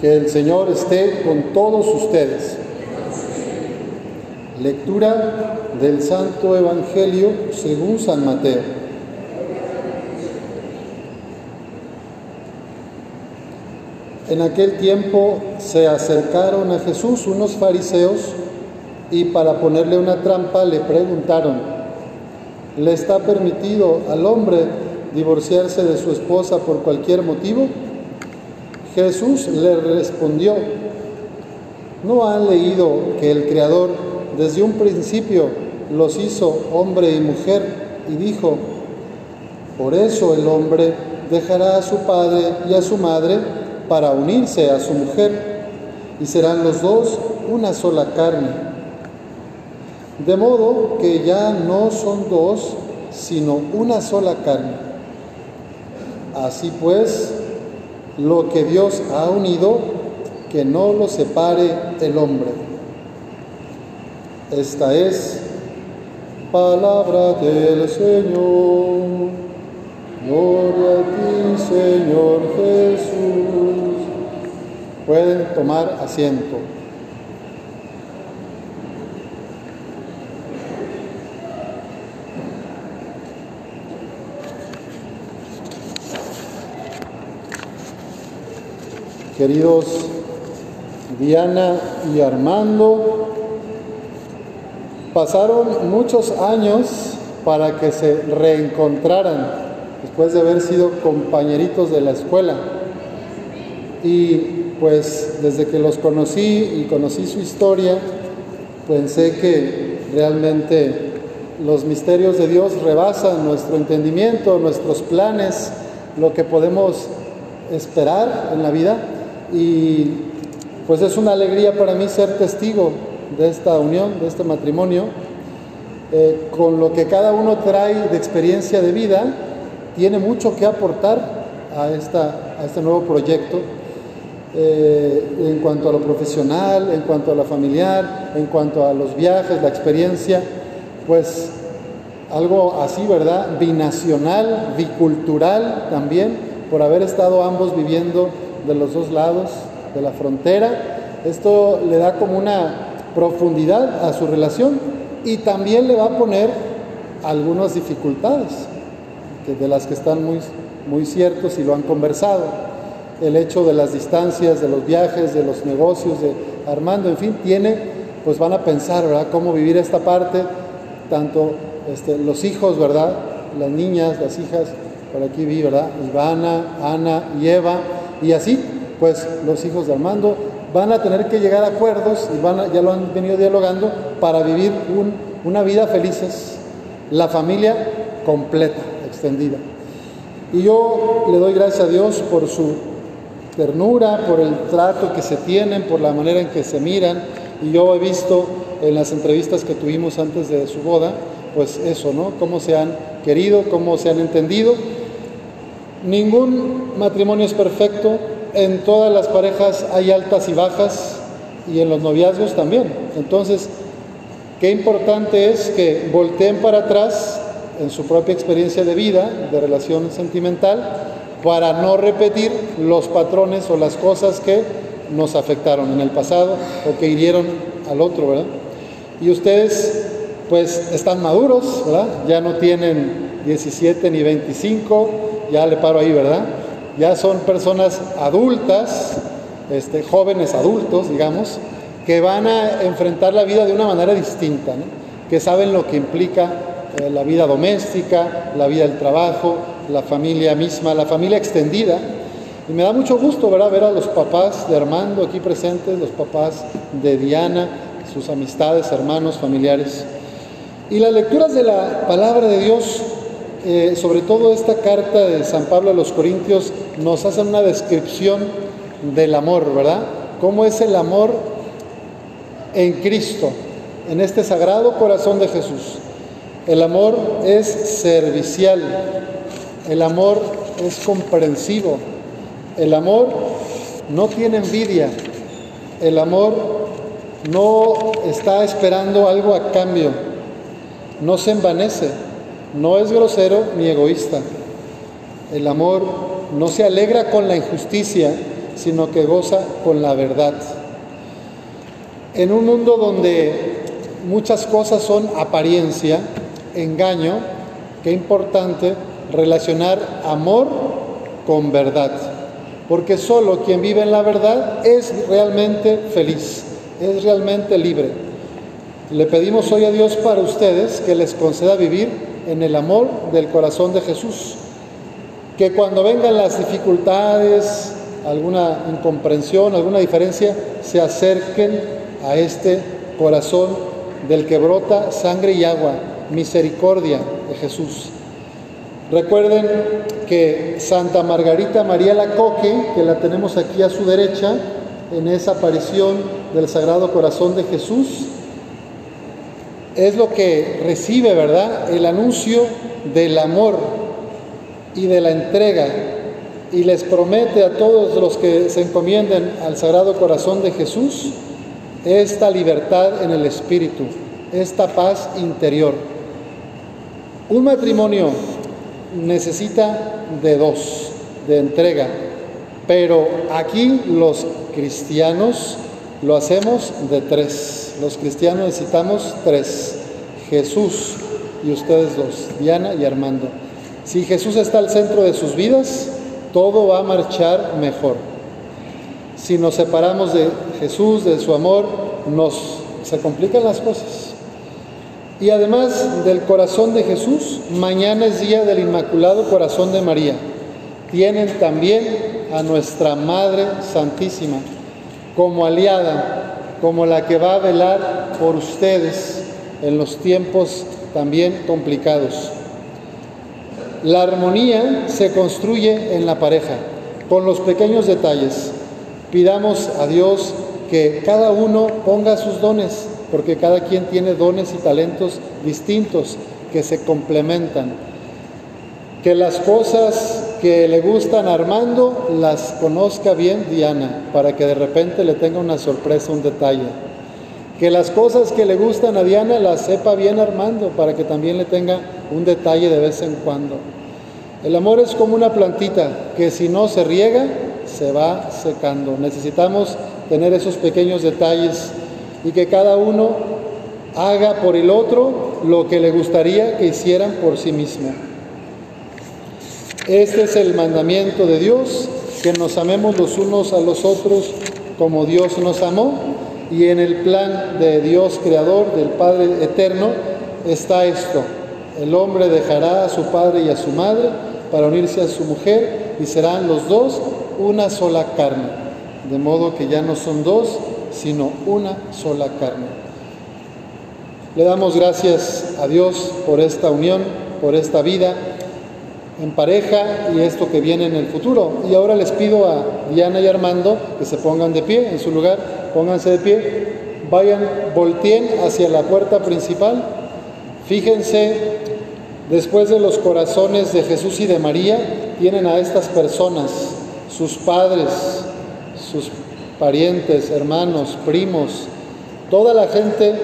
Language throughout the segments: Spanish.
Que el Señor esté con todos ustedes. Lectura del Santo Evangelio según San Mateo. En aquel tiempo se acercaron a Jesús unos fariseos y para ponerle una trampa le preguntaron, ¿le está permitido al hombre divorciarse de su esposa por cualquier motivo? Jesús le respondió, ¿no han leído que el Creador desde un principio los hizo hombre y mujer y dijo, por eso el hombre dejará a su padre y a su madre para unirse a su mujer y serán los dos una sola carne. De modo que ya no son dos, sino una sola carne. Así pues, lo que Dios ha unido, que no lo separe el hombre. Esta es palabra del Señor. Gloria a ti, Señor Jesús. Pueden tomar asiento. Queridos Diana y Armando, pasaron muchos años para que se reencontraran después de haber sido compañeritos de la escuela. Y pues desde que los conocí y conocí su historia, pensé que realmente los misterios de Dios rebasan nuestro entendimiento, nuestros planes, lo que podemos esperar en la vida y pues es una alegría para mí ser testigo de esta unión, de este matrimonio, eh, con lo que cada uno trae de experiencia de vida, tiene mucho que aportar a, esta, a este nuevo proyecto, eh, en cuanto a lo profesional, en cuanto a lo familiar, en cuanto a los viajes, la experiencia, pues algo así, ¿verdad? Binacional, bicultural también, por haber estado ambos viviendo de los dos lados de la frontera. Esto le da como una profundidad a su relación y también le va a poner algunas dificultades, de las que están muy, muy ciertos y lo han conversado. El hecho de las distancias, de los viajes, de los negocios, de Armando, en fin, tiene, pues van a pensar, ¿verdad?, cómo vivir esta parte, tanto este, los hijos, ¿verdad?, las niñas, las hijas, por aquí vi, ¿verdad?, Ivana, Ana y Eva, y así, pues los hijos de Armando van a tener que llegar a acuerdos y van ya lo han venido dialogando para vivir una vida felices, la familia completa, extendida. Y yo le doy gracias a Dios por su ternura, por el trato que se tienen, por la manera en que se miran. Y yo he visto en las entrevistas que tuvimos antes de su boda, pues eso, ¿no? Cómo se han querido, cómo se han entendido Ningún matrimonio es perfecto, en todas las parejas hay altas y bajas y en los noviazgos también. Entonces, qué importante es que volteen para atrás en su propia experiencia de vida, de relación sentimental, para no repetir los patrones o las cosas que nos afectaron en el pasado o que hirieron al otro, ¿verdad? Y ustedes pues están maduros, ¿verdad? Ya no tienen 17 ni 25, ya le paro ahí, ¿verdad? Ya son personas adultas, este, jóvenes adultos, digamos, que van a enfrentar la vida de una manera distinta, que saben lo que implica eh, la vida doméstica, la vida del trabajo, la familia misma, la familia extendida. Y me da mucho gusto ¿verdad? ver a los papás de Armando aquí presentes, los papás de Diana, sus amistades, hermanos, familiares. Y las lecturas de la palabra de Dios eh, sobre todo esta carta de San Pablo a los Corintios nos hace una descripción del amor, ¿verdad? ¿Cómo es el amor en Cristo, en este sagrado corazón de Jesús? El amor es servicial, el amor es comprensivo, el amor no tiene envidia, el amor no está esperando algo a cambio, no se envanece no es grosero ni egoísta. El amor no se alegra con la injusticia, sino que goza con la verdad. En un mundo donde muchas cosas son apariencia, engaño, qué importante relacionar amor con verdad, porque solo quien vive en la verdad es realmente feliz, es realmente libre. Le pedimos hoy a Dios para ustedes que les conceda vivir en el amor del corazón de Jesús, que cuando vengan las dificultades, alguna incomprensión, alguna diferencia, se acerquen a este corazón del que brota sangre y agua, misericordia de Jesús. Recuerden que Santa Margarita María Lacoque, que la tenemos aquí a su derecha, en esa aparición del Sagrado Corazón de Jesús, es lo que recibe, ¿verdad? El anuncio del amor y de la entrega y les promete a todos los que se encomienden al Sagrado Corazón de Jesús esta libertad en el espíritu, esta paz interior. Un matrimonio necesita de dos, de entrega, pero aquí los cristianos lo hacemos de tres. Los cristianos necesitamos tres, Jesús y ustedes dos, Diana y Armando. Si Jesús está al centro de sus vidas, todo va a marchar mejor. Si nos separamos de Jesús, de su amor, nos se complican las cosas. Y además del corazón de Jesús, mañana es día del Inmaculado Corazón de María. Tienen también a nuestra Madre Santísima como aliada, como la que va a velar por ustedes en los tiempos también complicados. La armonía se construye en la pareja, con los pequeños detalles. Pidamos a Dios que cada uno ponga sus dones, porque cada quien tiene dones y talentos distintos que se complementan. Que las cosas que le gustan a Armando las conozca bien Diana, para que de repente le tenga una sorpresa, un detalle. Que las cosas que le gustan a Diana las sepa bien Armando, para que también le tenga un detalle de vez en cuando. El amor es como una plantita que si no se riega, se va secando. Necesitamos tener esos pequeños detalles y que cada uno haga por el otro lo que le gustaría que hicieran por sí mismo. Este es el mandamiento de Dios, que nos amemos los unos a los otros como Dios nos amó y en el plan de Dios creador, del Padre eterno, está esto. El hombre dejará a su padre y a su madre para unirse a su mujer y serán los dos una sola carne. De modo que ya no son dos, sino una sola carne. Le damos gracias a Dios por esta unión, por esta vida en pareja y esto que viene en el futuro. Y ahora les pido a Diana y Armando que se pongan de pie en su lugar, pónganse de pie, vayan, volteen hacia la puerta principal, fíjense, después de los corazones de Jesús y de María, tienen a estas personas, sus padres, sus parientes, hermanos, primos, toda la gente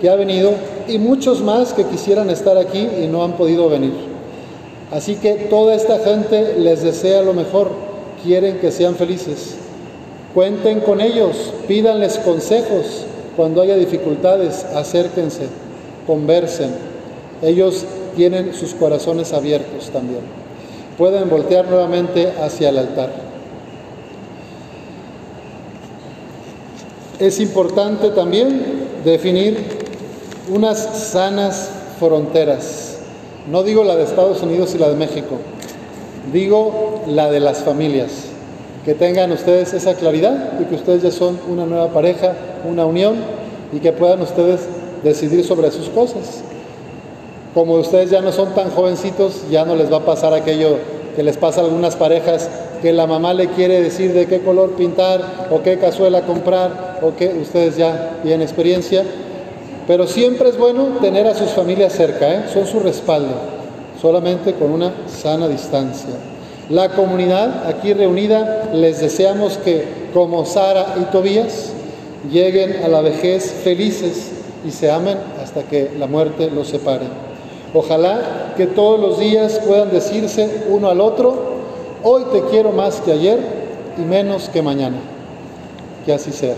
que ha venido y muchos más que quisieran estar aquí y no han podido venir. Así que toda esta gente les desea lo mejor, quieren que sean felices. Cuenten con ellos, pídanles consejos cuando haya dificultades, acérquense, conversen. Ellos tienen sus corazones abiertos también. Pueden voltear nuevamente hacia el altar. es importante también definir unas sanas fronteras. No digo la de Estados Unidos y la de México, digo la de las familias. Que tengan ustedes esa claridad y que ustedes ya son una nueva pareja, una unión y que puedan ustedes decidir sobre sus cosas. Como ustedes ya no son tan jovencitos, ya no les va a pasar aquello que les pasa a algunas parejas que la mamá le quiere decir de qué color pintar o qué cazuela comprar o que ustedes ya tienen experiencia, pero siempre es bueno tener a sus familias cerca, ¿eh? son su respaldo, solamente con una sana distancia. La comunidad aquí reunida les deseamos que, como Sara y Tobías, lleguen a la vejez felices y se amen hasta que la muerte los separe. Ojalá que todos los días puedan decirse uno al otro, hoy te quiero más que ayer y menos que mañana. Que así sea.